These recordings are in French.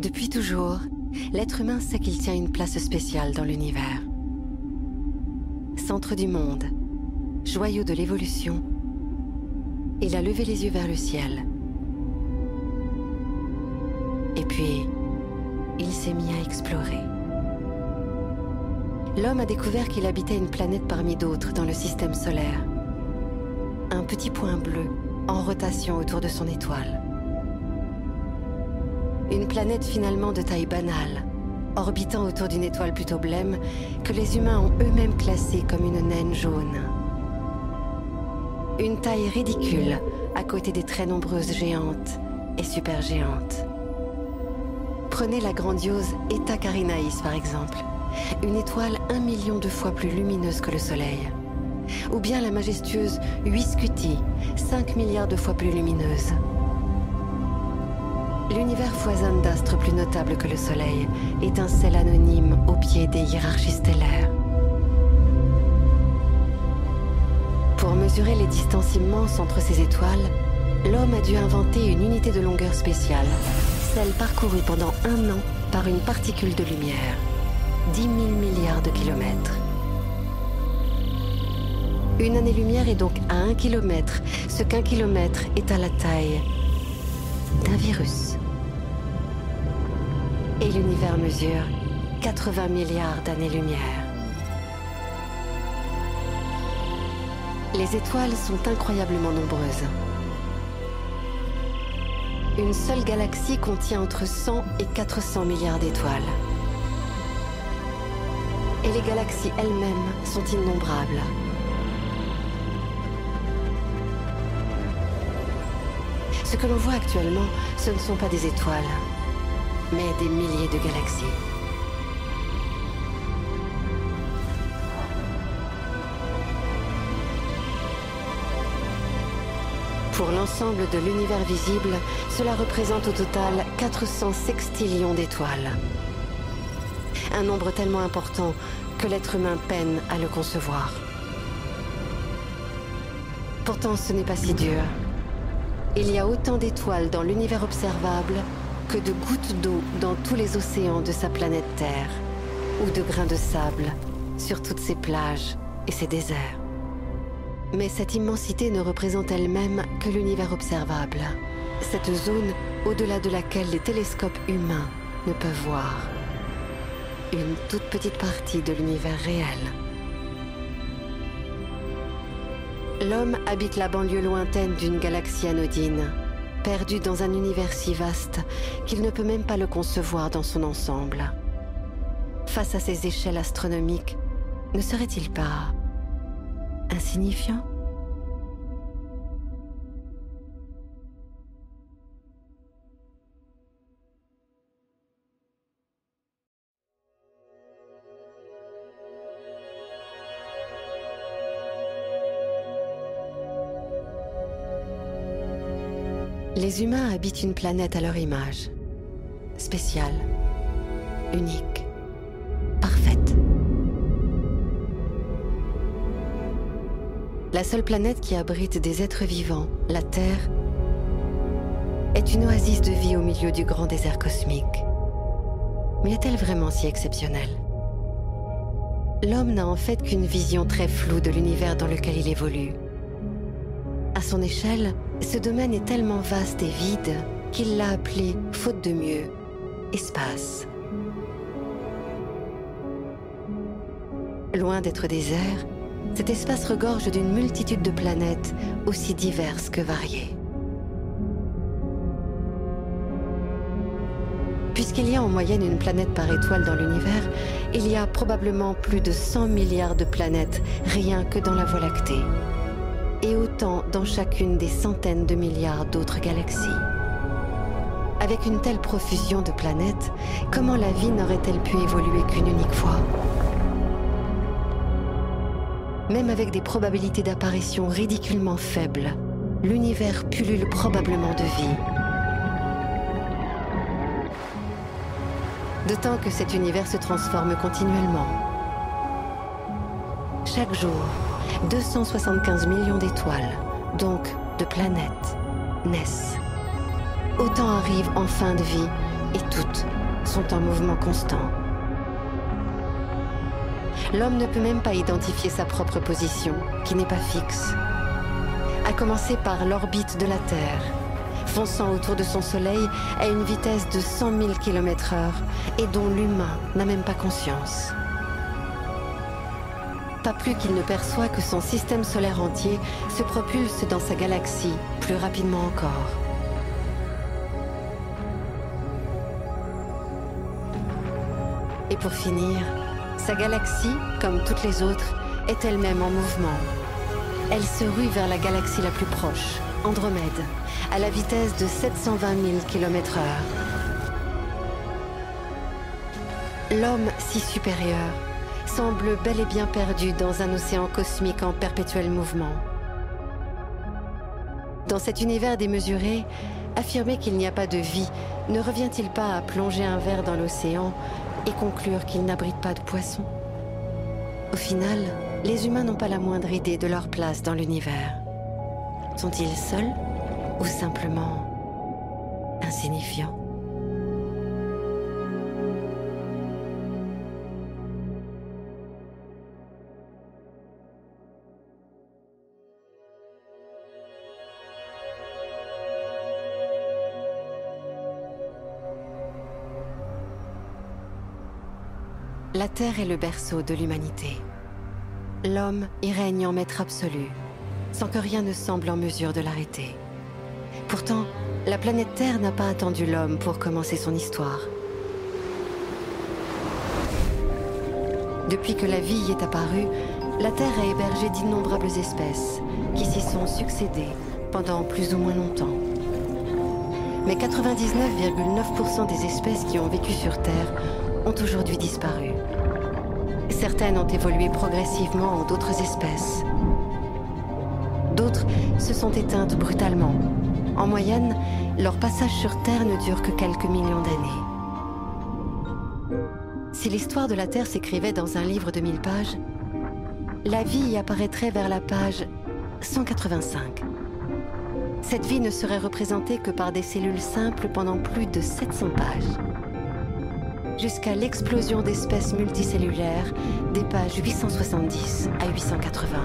Depuis toujours, l'être humain sait qu'il tient une place spéciale dans l'univers. Centre du monde, joyau de l'évolution, il a levé les yeux vers le ciel. Et puis, il s'est mis à explorer. L'homme a découvert qu'il habitait une planète parmi d'autres dans le système solaire. Un petit point bleu en rotation autour de son étoile. Une planète finalement de taille banale, orbitant autour d'une étoile plutôt blême que les humains ont eux-mêmes classée comme une naine jaune. Une taille ridicule à côté des très nombreuses géantes et supergéantes. Prenez la grandiose Eta Carinae par exemple, une étoile un million de fois plus lumineuse que le Soleil. Ou bien la majestueuse Huiscuti, 5 milliards de fois plus lumineuse. L'univers foisonne d'astres plus notables que le Soleil, étincelle anonyme au pied des hiérarchies stellaires. Pour mesurer les distances immenses entre ces étoiles, l'homme a dû inventer une unité de longueur spéciale, celle parcourue pendant un an par une particule de lumière. 10 000 milliards de kilomètres. Une année-lumière est donc à un kilomètre, ce qu'un kilomètre est à la taille d'un virus. Et l'univers mesure 80 milliards d'années-lumière. Les étoiles sont incroyablement nombreuses. Une seule galaxie contient entre 100 et 400 milliards d'étoiles. Et les galaxies elles-mêmes sont innombrables. Ce que l'on voit actuellement, ce ne sont pas des étoiles, mais des milliers de galaxies. Pour l'ensemble de l'univers visible, cela représente au total 400 sextillions d'étoiles. Un nombre tellement important que l'être humain peine à le concevoir. Pourtant, ce n'est pas si dur. Il y a autant d'étoiles dans l'univers observable que de gouttes d'eau dans tous les océans de sa planète Terre, ou de grains de sable sur toutes ses plages et ses déserts. Mais cette immensité ne représente elle-même que l'univers observable, cette zone au-delà de laquelle les télescopes humains ne peuvent voir. Une toute petite partie de l'univers réel. L'homme habite la banlieue lointaine d'une galaxie anodine, perdu dans un univers si vaste qu'il ne peut même pas le concevoir dans son ensemble. Face à ces échelles astronomiques, ne serait-il pas insignifiant? Les humains habitent une planète à leur image, spéciale, unique, parfaite. La seule planète qui abrite des êtres vivants, la Terre, est une oasis de vie au milieu du grand désert cosmique. Mais est-elle vraiment si exceptionnelle? L'homme n'a en fait qu'une vision très floue de l'univers dans lequel il évolue. À son échelle, ce domaine est tellement vaste et vide qu'il l'a appelé, faute de mieux, espace. Loin d'être désert, cet espace regorge d'une multitude de planètes aussi diverses que variées. Puisqu'il y a en moyenne une planète par étoile dans l'univers, il y a probablement plus de 100 milliards de planètes rien que dans la Voie lactée et autant dans chacune des centaines de milliards d'autres galaxies. Avec une telle profusion de planètes, comment la vie n'aurait-elle pu évoluer qu'une unique fois? Même avec des probabilités d'apparition ridiculement faibles, l'univers pullule probablement de vie. D'autant que cet univers se transforme continuellement. Chaque jour, 275 millions d'étoiles, donc de planètes, naissent. Autant arrivent en fin de vie et toutes sont en mouvement constant. L'homme ne peut même pas identifier sa propre position, qui n'est pas fixe. À commencer par l'orbite de la Terre, fonçant autour de son Soleil à une vitesse de 100 000 km/h et dont l'humain n'a même pas conscience. Plus qu'il ne perçoit que son système solaire entier se propulse dans sa galaxie plus rapidement encore. Et pour finir, sa galaxie, comme toutes les autres, est elle-même en mouvement. Elle se rue vers la galaxie la plus proche, Andromède, à la vitesse de 720 000 km/h. L'homme si supérieur semble bel et bien perdu dans un océan cosmique en perpétuel mouvement. Dans cet univers démesuré, affirmer qu'il n'y a pas de vie ne revient-il pas à plonger un verre dans l'océan et conclure qu'il n'abrite pas de poissons Au final, les humains n'ont pas la moindre idée de leur place dans l'univers. Sont-ils seuls ou simplement insignifiants? La Terre est le berceau de l'humanité. L'homme y règne en maître absolu, sans que rien ne semble en mesure de l'arrêter. Pourtant, la planète Terre n'a pas attendu l'homme pour commencer son histoire. Depuis que la vie est apparue, la Terre a hébergé d'innombrables espèces qui s'y sont succédées pendant plus ou moins longtemps. Mais 99,9% des espèces qui ont vécu sur Terre ont aujourd'hui disparu. Certaines ont évolué progressivement en d'autres espèces. D'autres se sont éteintes brutalement. En moyenne, leur passage sur Terre ne dure que quelques millions d'années. Si l'histoire de la Terre s'écrivait dans un livre de 1000 pages, la vie y apparaîtrait vers la page 185. Cette vie ne serait représentée que par des cellules simples pendant plus de 700 pages jusqu'à l'explosion d'espèces multicellulaires des pages 870 à 880.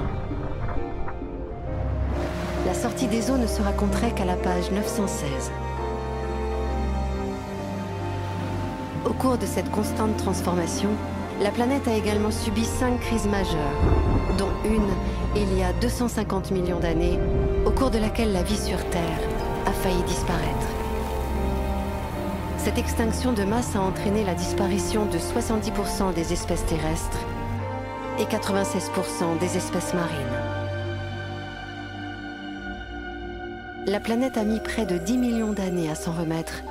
La sortie des eaux ne se raconterait qu'à la page 916. Au cours de cette constante transformation, la planète a également subi cinq crises majeures, dont une il y a 250 millions d'années, au cours de laquelle la vie sur Terre a failli disparaître. Cette extinction de masse a entraîné la disparition de 70% des espèces terrestres et 96% des espèces marines. La planète a mis près de 10 millions d'années à s'en remettre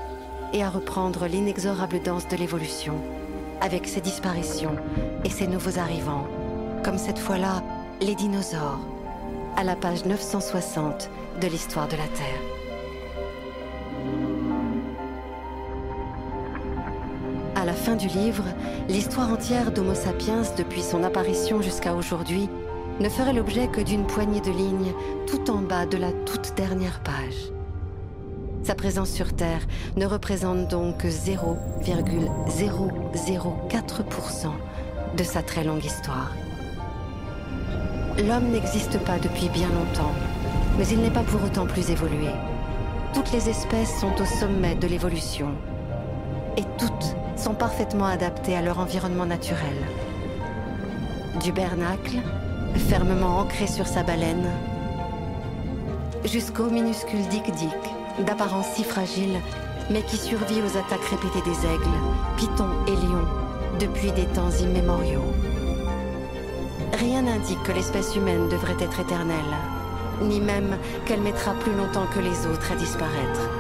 et à reprendre l'inexorable danse de l'évolution, avec ses disparitions et ses nouveaux arrivants, comme cette fois-là les dinosaures, à la page 960 de l'histoire de la Terre. La fin du livre, l'histoire entière d'Homo sapiens depuis son apparition jusqu'à aujourd'hui ne ferait l'objet que d'une poignée de lignes tout en bas de la toute dernière page. Sa présence sur Terre ne représente donc que 0,004% de sa très longue histoire. L'homme n'existe pas depuis bien longtemps, mais il n'est pas pour autant plus évolué. Toutes les espèces sont au sommet de l'évolution, et toutes sont parfaitement adaptés à leur environnement naturel. Du bernacle, fermement ancré sur sa baleine, jusqu'au minuscule dick-dick, d'apparence si fragile, mais qui survit aux attaques répétées des aigles, pitons et lions, depuis des temps immémoriaux. Rien n'indique que l'espèce humaine devrait être éternelle, ni même qu'elle mettra plus longtemps que les autres à disparaître.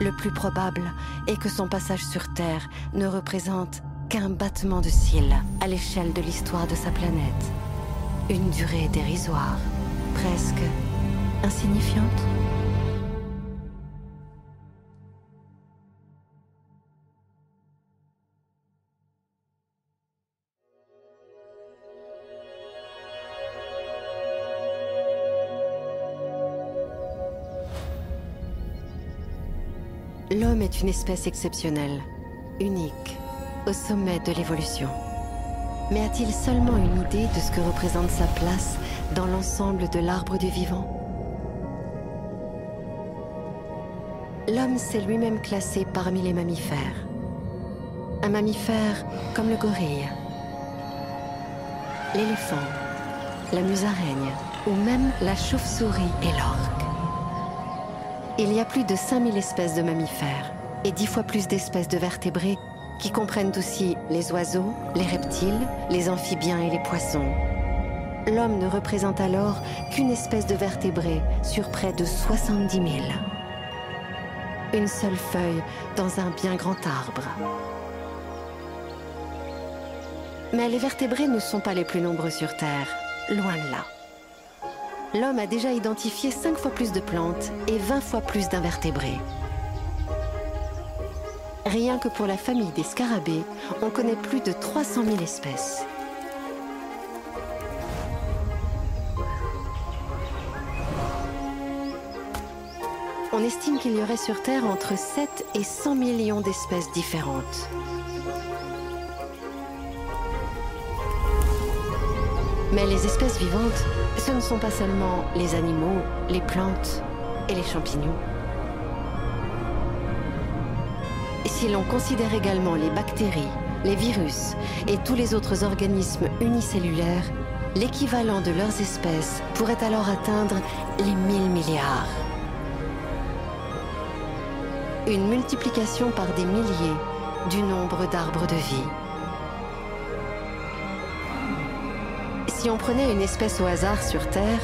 Le plus probable est que son passage sur Terre ne représente qu'un battement de cils à l'échelle de l'histoire de sa planète. Une durée dérisoire, presque insignifiante. L'homme est une espèce exceptionnelle, unique, au sommet de l'évolution. Mais a-t-il seulement une idée de ce que représente sa place dans l'ensemble de l'arbre du vivant? L'homme s'est lui-même classé parmi les mammifères. Un mammifère comme le gorille, l'éléphant, la musaraigne ou même la chauve-souris et l'orque. Il y a plus de 5000 espèces de mammifères et 10 fois plus d'espèces de vertébrés qui comprennent aussi les oiseaux, les reptiles, les amphibiens et les poissons. L'homme ne représente alors qu'une espèce de vertébré sur près de 70 000. Une seule feuille dans un bien grand arbre. Mais les vertébrés ne sont pas les plus nombreux sur Terre, loin de là. L'homme a déjà identifié 5 fois plus de plantes et 20 fois plus d'invertébrés. Rien que pour la famille des scarabées, on connaît plus de 300 000 espèces. On estime qu'il y aurait sur Terre entre 7 et 100 millions d'espèces différentes. Mais les espèces vivantes, ce ne sont pas seulement les animaux, les plantes et les champignons. Si l'on considère également les bactéries, les virus et tous les autres organismes unicellulaires, l'équivalent de leurs espèces pourrait alors atteindre les 1000 milliards. Une multiplication par des milliers du nombre d'arbres de vie. Si on prenait une espèce au hasard sur Terre,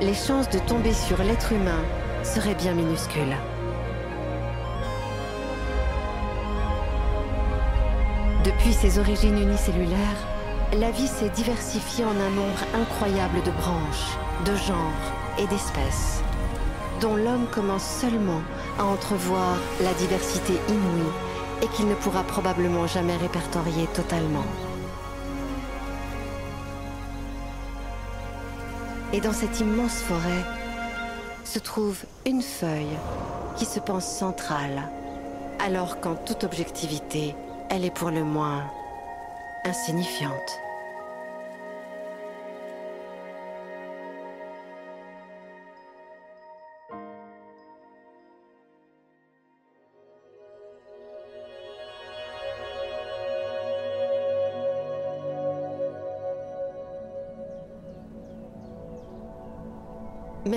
les chances de tomber sur l'être humain seraient bien minuscules. Depuis ses origines unicellulaires, la vie s'est diversifiée en un nombre incroyable de branches, de genres et d'espèces, dont l'homme commence seulement à entrevoir la diversité inouïe et qu'il ne pourra probablement jamais répertorier totalement. Et dans cette immense forêt se trouve une feuille qui se pense centrale, alors qu'en toute objectivité, elle est pour le moins insignifiante.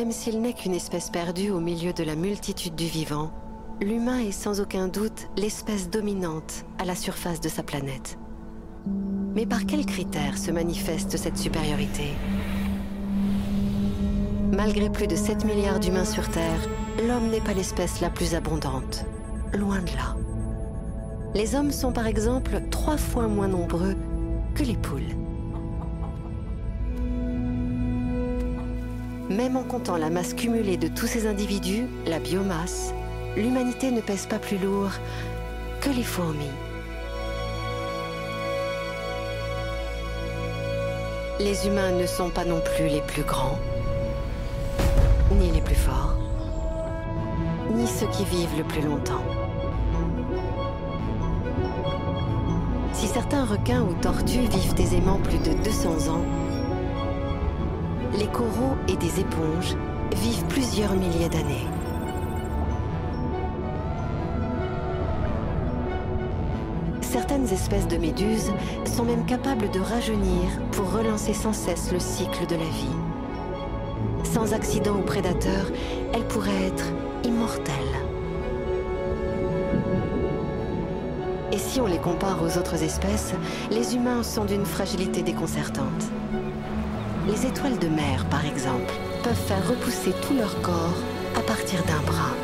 Même s'il n'est qu'une espèce perdue au milieu de la multitude du vivant, l'humain est sans aucun doute l'espèce dominante à la surface de sa planète. Mais par quels critères se manifeste cette supériorité? Malgré plus de 7 milliards d'humains sur Terre, l'homme n'est pas l'espèce la plus abondante. Loin de là. Les hommes sont par exemple trois fois moins nombreux que les poules. Même en comptant la masse cumulée de tous ces individus, la biomasse, l'humanité ne pèse pas plus lourd que les fourmis. Les humains ne sont pas non plus les plus grands, ni les plus forts, ni ceux qui vivent le plus longtemps. Si certains requins ou tortues vivent aisément plus de 200 ans, les coraux et des éponges vivent plusieurs milliers d'années. Certaines espèces de méduses sont même capables de rajeunir pour relancer sans cesse le cycle de la vie. Sans accident ou prédateur, elles pourraient être immortelles. Et si on les compare aux autres espèces, les humains sont d'une fragilité déconcertante. Les étoiles de mer, par exemple, peuvent faire repousser tout leur corps à partir d'un bras.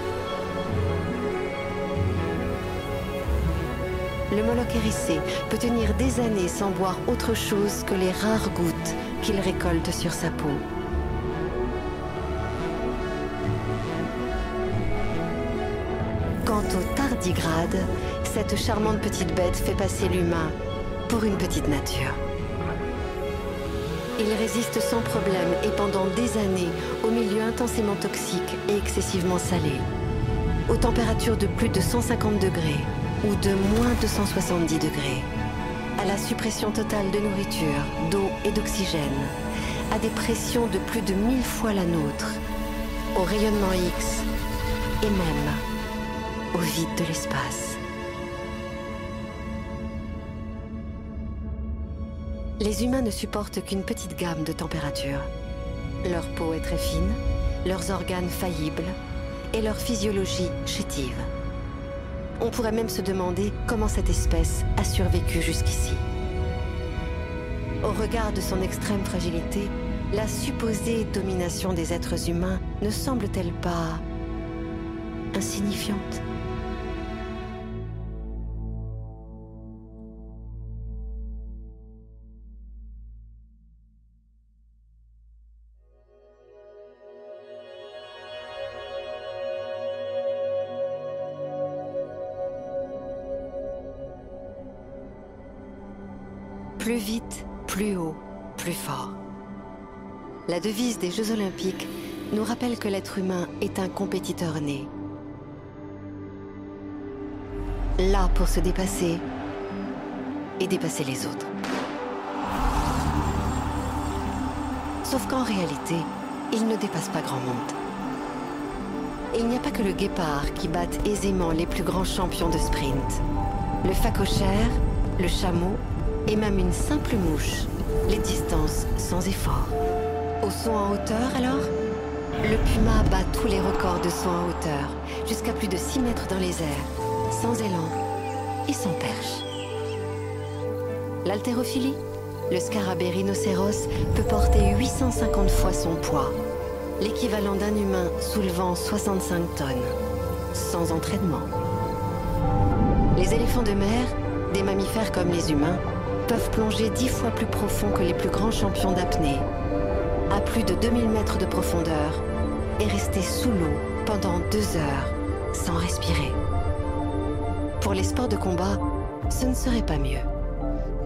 Le moloch hérissé peut tenir des années sans boire autre chose que les rares gouttes qu'il récolte sur sa peau. Quant au tardigrade, cette charmante petite bête fait passer l'humain pour une petite nature. Il résiste sans problème et pendant des années au milieu intensément toxique et excessivement salé. aux températures de plus de 150 degrés ou de moins 270 degrés, à la suppression totale de nourriture, d'eau et d'oxygène, à des pressions de plus de 1000 fois la nôtre, au rayonnement X et même au vide de l'espace. Les humains ne supportent qu'une petite gamme de températures. Leur peau est très fine, leurs organes faillibles et leur physiologie chétive. On pourrait même se demander comment cette espèce a survécu jusqu'ici. Au regard de son extrême fragilité, la supposée domination des êtres humains ne semble-t-elle pas insignifiante? Plus haut, plus fort. La devise des Jeux olympiques nous rappelle que l'être humain est un compétiteur né. Là pour se dépasser et dépasser les autres. Sauf qu'en réalité, il ne dépasse pas grand monde. Et il n'y a pas que le guépard qui batte aisément les plus grands champions de sprint. Le phacochère, le chameau et même une simple mouche, les distances sans effort. Au saut en hauteur alors? Le puma bat tous les records de saut en hauteur, jusqu'à plus de 6 mètres dans les airs, sans élan et sans perche. L'haltérophilie? Le scarabée rhinocéros peut porter 850 fois son poids, l'équivalent d'un humain soulevant 65 tonnes, sans entraînement. Les éléphants de mer, des mammifères comme les humains, peuvent plonger dix fois plus profond que les plus grands champions d'apnée, à plus de 2000 mètres de profondeur, et rester sous l'eau pendant deux heures, sans respirer. Pour les sports de combat, ce ne serait pas mieux.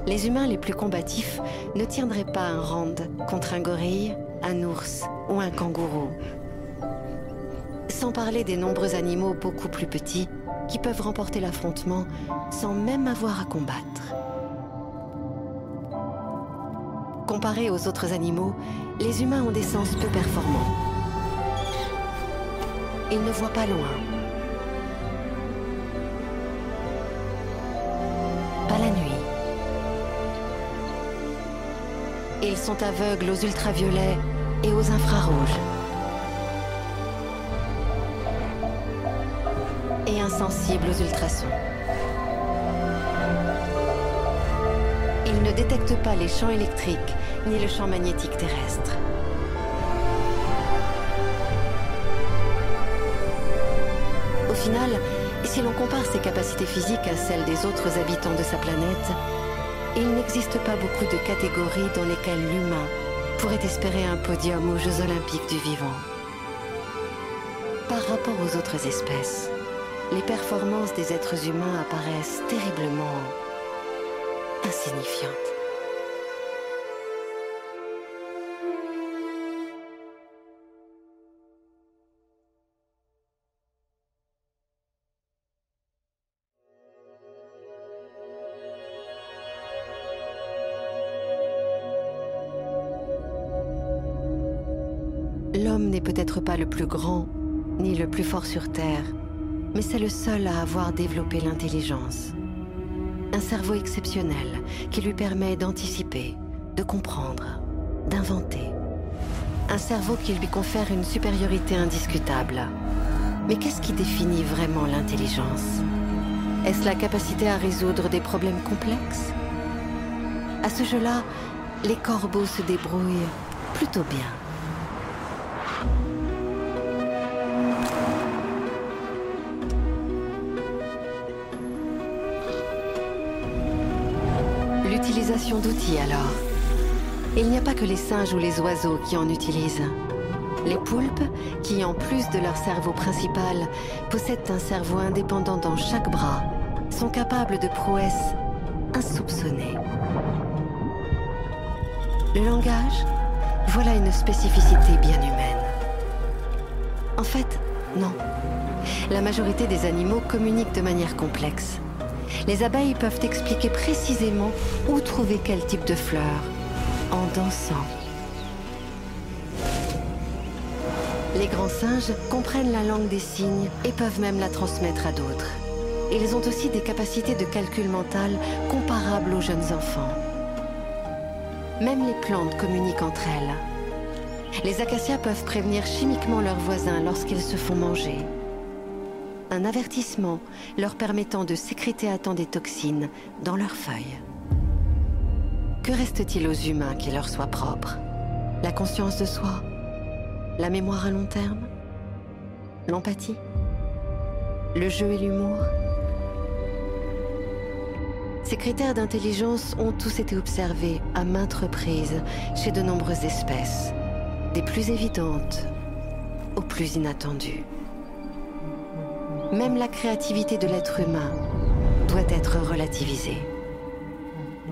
Les humains les plus combatifs ne tiendraient pas un round contre un gorille, un ours ou un kangourou. Sans parler des nombreux animaux beaucoup plus petits qui peuvent remporter l'affrontement sans même avoir à combattre. Comparés aux autres animaux, les humains ont des sens peu performants. Ils ne voient pas loin. Pas la nuit. Ils sont aveugles aux ultraviolets et aux infrarouges. Et insensibles aux ultrasons. Ils ne détectent pas les champs électriques ni le champ magnétique terrestre. Au final, si l'on compare ses capacités physiques à celles des autres habitants de sa planète, il n'existe pas beaucoup de catégories dans lesquelles l'humain pourrait espérer un podium aux Jeux olympiques du vivant. Par rapport aux autres espèces, les performances des êtres humains apparaissent terriblement insignifiantes. Grand, ni le plus fort sur Terre, mais c'est le seul à avoir développé l'intelligence. Un cerveau exceptionnel qui lui permet d'anticiper, de comprendre, d'inventer. Un cerveau qui lui confère une supériorité indiscutable. Mais qu'est-ce qui définit vraiment l'intelligence? Est-ce la capacité à résoudre des problèmes complexes? À ce jeu-là, les corbeaux se débrouillent plutôt bien. L'utilisation d'outils alors. Il n'y a pas que les singes ou les oiseaux qui en utilisent. Les poulpes, qui en plus de leur cerveau principal, possèdent un cerveau indépendant dans chaque bras, sont capables de prouesses insoupçonnées. Le langage, voilà une spécificité bien humaine. En fait, Non. La majorité des animaux communiquent de manière complexe. Les abeilles peuvent expliquer précisément où trouver quel type de fleurs en dansant. Les grands singes comprennent la langue des signes et peuvent même la transmettre à d'autres. Ils ont aussi des capacités de calcul mental comparables aux jeunes enfants. Même les plantes communiquent entre elles. Les acacias peuvent prévenir chimiquement leurs voisins lorsqu'ils se font manger. Un avertissement leur permettant de sécréter à temps des toxines dans leurs feuilles. Que reste-t-il aux humains qui leur soit propre La conscience de soi? La mémoire à long terme? L'empathie? Le jeu et l'humour? Ces critères d'intelligence ont tous été observés à maintes reprises chez de nombreuses espèces, des plus évidentes aux plus inattendues. Même la créativité de l'être humain doit être relativisée.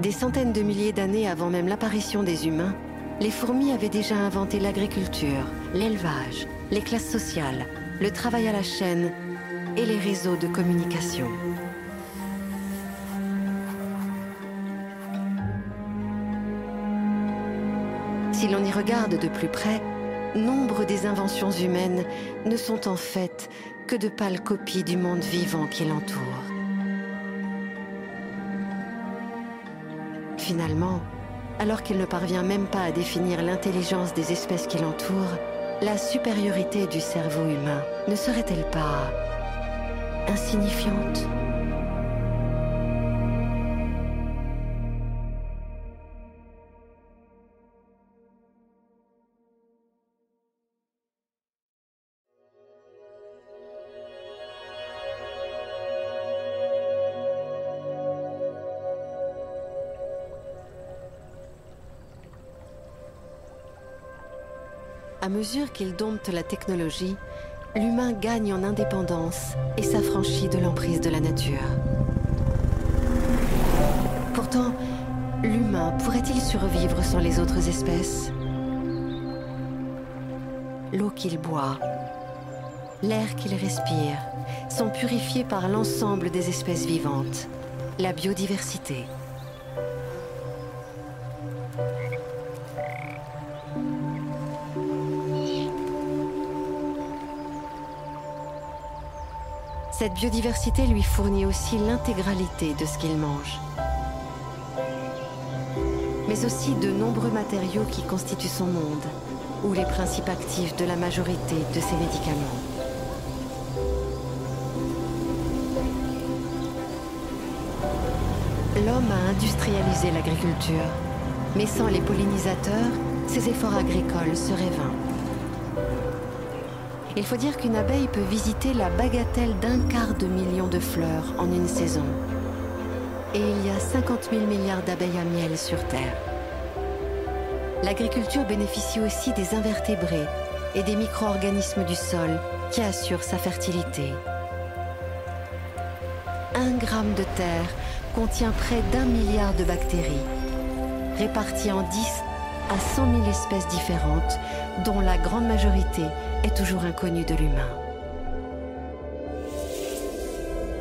Des centaines de milliers d'années avant même l'apparition des humains, les fourmis avaient déjà inventé l'agriculture, l'élevage, les classes sociales, le travail à la chaîne et les réseaux de communication. Si l'on y regarde de plus près, nombre des inventions humaines ne sont en fait que de pâles copies du monde vivant qui l'entoure. Finalement, alors qu'il ne parvient même pas à définir l'intelligence des espèces qui l'entourent, la supériorité du cerveau humain ne serait-elle pas insignifiante? Mesure qu'il dompte la technologie, l'humain gagne en indépendance et s'affranchit de l'emprise de la nature. Pourtant, l'humain pourrait-il survivre sans les autres espèces? L'eau qu'il boit, l'air qu'il respire sont purifiés par l'ensemble des espèces vivantes, la biodiversité. Cette biodiversité lui fournit aussi l'intégralité de ce qu'il mange, mais aussi de nombreux matériaux qui constituent son monde, ou les principes actifs de la majorité de ses médicaments. L'homme a industrialisé l'agriculture, mais sans les pollinisateurs, ses efforts agricoles seraient vains. Il faut dire qu'une abeille peut visiter la bagatelle d'un quart de million de fleurs en une saison. Et il y a 50 000 milliards d'abeilles à miel sur Terre. L'agriculture bénéficie aussi des invertébrés et des micro-organismes du sol qui assurent sa fertilité. Un gramme de terre contient près d'un milliard de bactéries, réparties en 10 à 100 000 espèces différentes, dont la grande majorité est toujours inconnue de l'humain.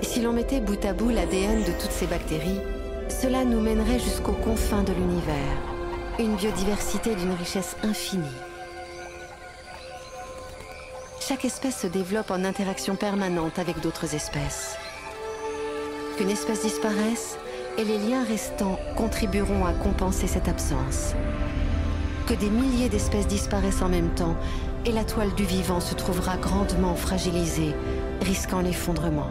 Si l'on mettait bout à bout l'ADN de toutes ces bactéries, cela nous mènerait jusqu'aux confins de l'univers, une biodiversité d'une richesse infinie. Chaque espèce se développe en interaction permanente avec d'autres espèces. Qu'une espèce disparaisse, et les liens restants contribueront à compenser cette absence que des milliers d'espèces disparaissent en même temps et la toile du vivant se trouvera grandement fragilisée, risquant l'effondrement.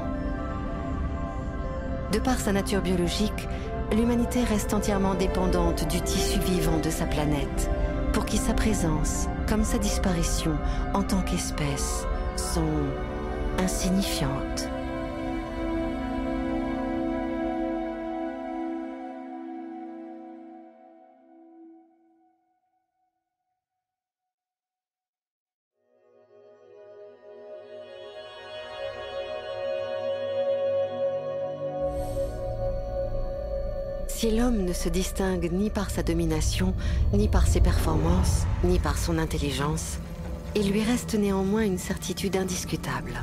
De par sa nature biologique, l'humanité reste entièrement dépendante du tissu vivant de sa planète, pour qui sa présence, comme sa disparition en tant qu'espèce, sont insignifiantes. Si l'homme ne se distingue ni par sa domination, ni par ses performances, ni par son intelligence, Il lui reste néanmoins une certitude indiscutable,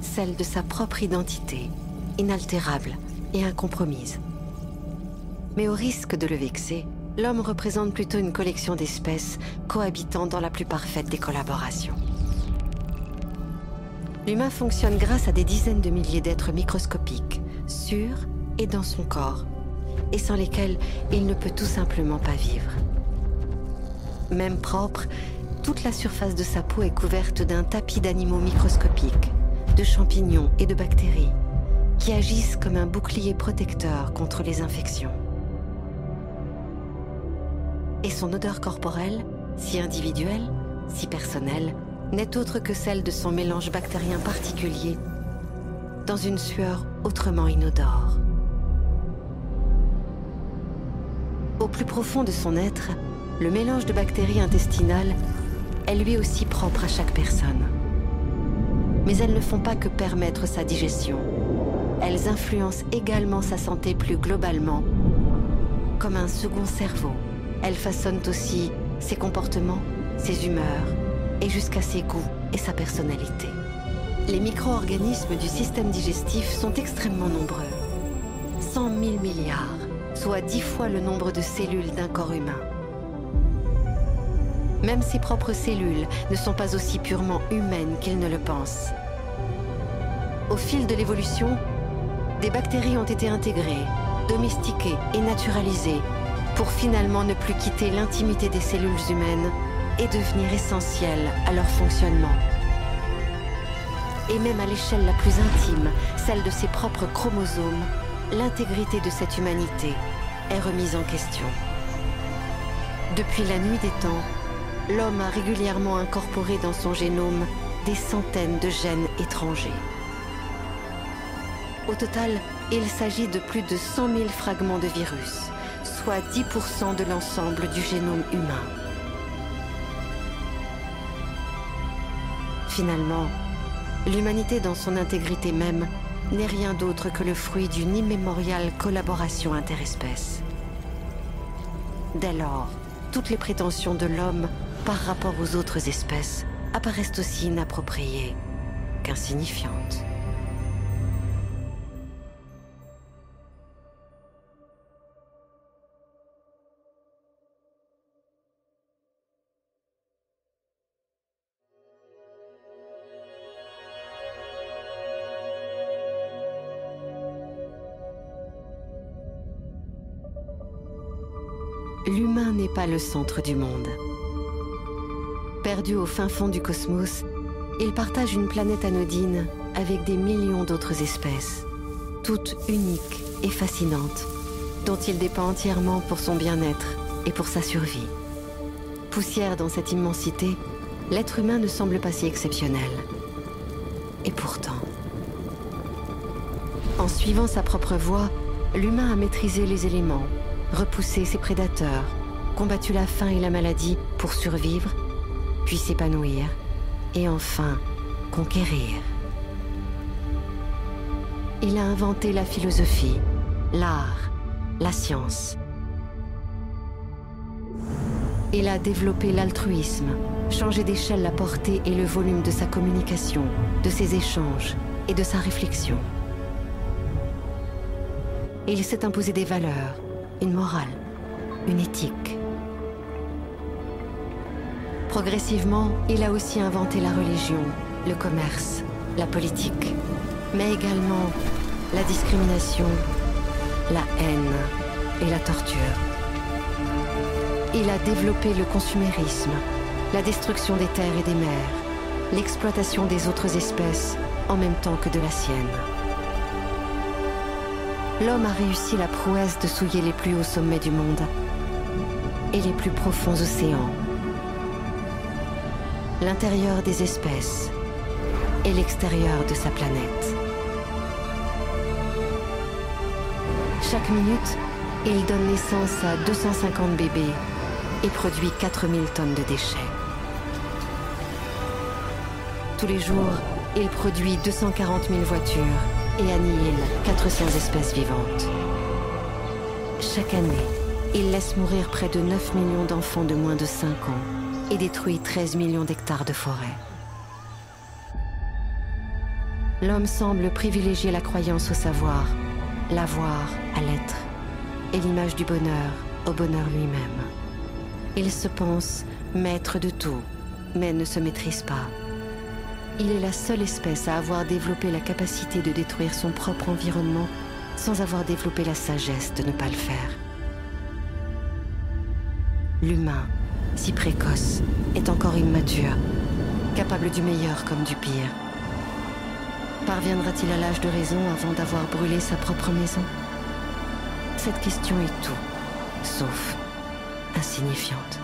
celle de sa propre identité, inaltérable et incompromise. Mais au risque de le vexer, l'homme représente plutôt une collection d'espèces cohabitant dans la plus parfaite des collaborations. L'humain fonctionne grâce à des dizaines de milliers d'êtres microscopiques, sur et dans son corps, et sans lesquels il ne peut tout simplement pas vivre. Même propre, toute la surface de sa peau est couverte d'un tapis d'animaux microscopiques, de champignons et de bactéries, qui agissent comme un bouclier protecteur contre les infections. Et son odeur corporelle, si individuelle, si personnelle, n'est autre que celle de son mélange bactérien particulier, dans une sueur autrement inodore. Au plus profond de son être, le mélange de bactéries intestinales est lui aussi propre à chaque personne. Mais elles ne font pas que permettre sa digestion. Elles influencent également sa santé plus globalement, comme un second cerveau. Elles façonnent aussi ses comportements, ses humeurs, et jusqu'à ses goûts et sa personnalité. Les micro-organismes du système digestif sont extrêmement nombreux. 100 000 milliards, soit 10 fois le nombre de cellules d'un corps humain. Même ses propres cellules ne sont pas aussi purement humaines qu'ils ne le pensent. Au fil de l'évolution, des bactéries ont été intégrées, domestiquées et naturalisées pour finalement ne plus quitter l'intimité des cellules humaines et devenir essentielles à leur fonctionnement. Et même à l'échelle la plus intime, celle de ses propres chromosomes, l'intégrité de cette humanité remise en question. Depuis la nuit des temps, l'homme a régulièrement incorporé dans son génome des centaines de gènes étrangers. Au total, il s'agit de plus de 100 000 fragments de virus, soit 10% de l'ensemble du génome humain. Finalement, l'humanité dans son intégrité même n'est rien d'autre que le fruit d'une immémoriale collaboration interespèce. Dès lors, toutes les prétentions de l'homme par rapport aux autres espèces apparaissent aussi inappropriées qu'insignifiantes. Pas le centre du monde. Perdu au fin fond du cosmos, il partage une planète anodine avec des millions d'autres espèces, toutes uniques et fascinantes, dont il dépend entièrement pour son bien-être et pour sa survie. Poussière dans cette immensité, l'être humain ne semble pas si exceptionnel. Et pourtant, en suivant sa propre voie, l'humain a maîtrisé les éléments, repoussé ses prédateurs, combattu la faim et la maladie pour survivre puis s'épanouir, et enfin conquérir. Il a inventé la philosophie, l'art, la science. Il a développé l'altruisme, changé d'échelle la portée et le volume de sa communication, de ses échanges et de sa réflexion. Il s'est imposé des valeurs, une morale, une éthique. Progressivement, il a aussi inventé la religion, le commerce, la politique, mais également la discrimination, la haine et la torture. Il a développé le consumérisme, la destruction des terres et des mers, l'exploitation des autres espèces en même temps que de la sienne. L'homme a réussi la prouesse de souiller les plus hauts sommets du monde et les plus profonds océans l'intérieur des espèces et l'extérieur de sa planète. Chaque minute, il donne naissance à 250 bébés et produit 4000 tonnes de déchets. Tous les jours, il produit 240 000 voitures et annihile 400 espèces vivantes. Chaque année, il laisse mourir près de 9 millions d'enfants de moins de 5 ans et détruit 13 millions d'hectares de forêt. L'homme semble privilégier la croyance au savoir, l'avoir à l'être, et l'image du bonheur au bonheur lui-même. Il se pense maître de tout, mais ne se maîtrise pas. Il est la seule espèce à avoir développé la capacité de détruire son propre environnement sans avoir développé la sagesse de ne pas le faire. L'humain, si précoce, est encore immature, capable du meilleur comme du pire. Parviendra-t-il à l'âge de raison avant d'avoir brûlé sa propre maison? Cette question est tout, sauf insignifiante.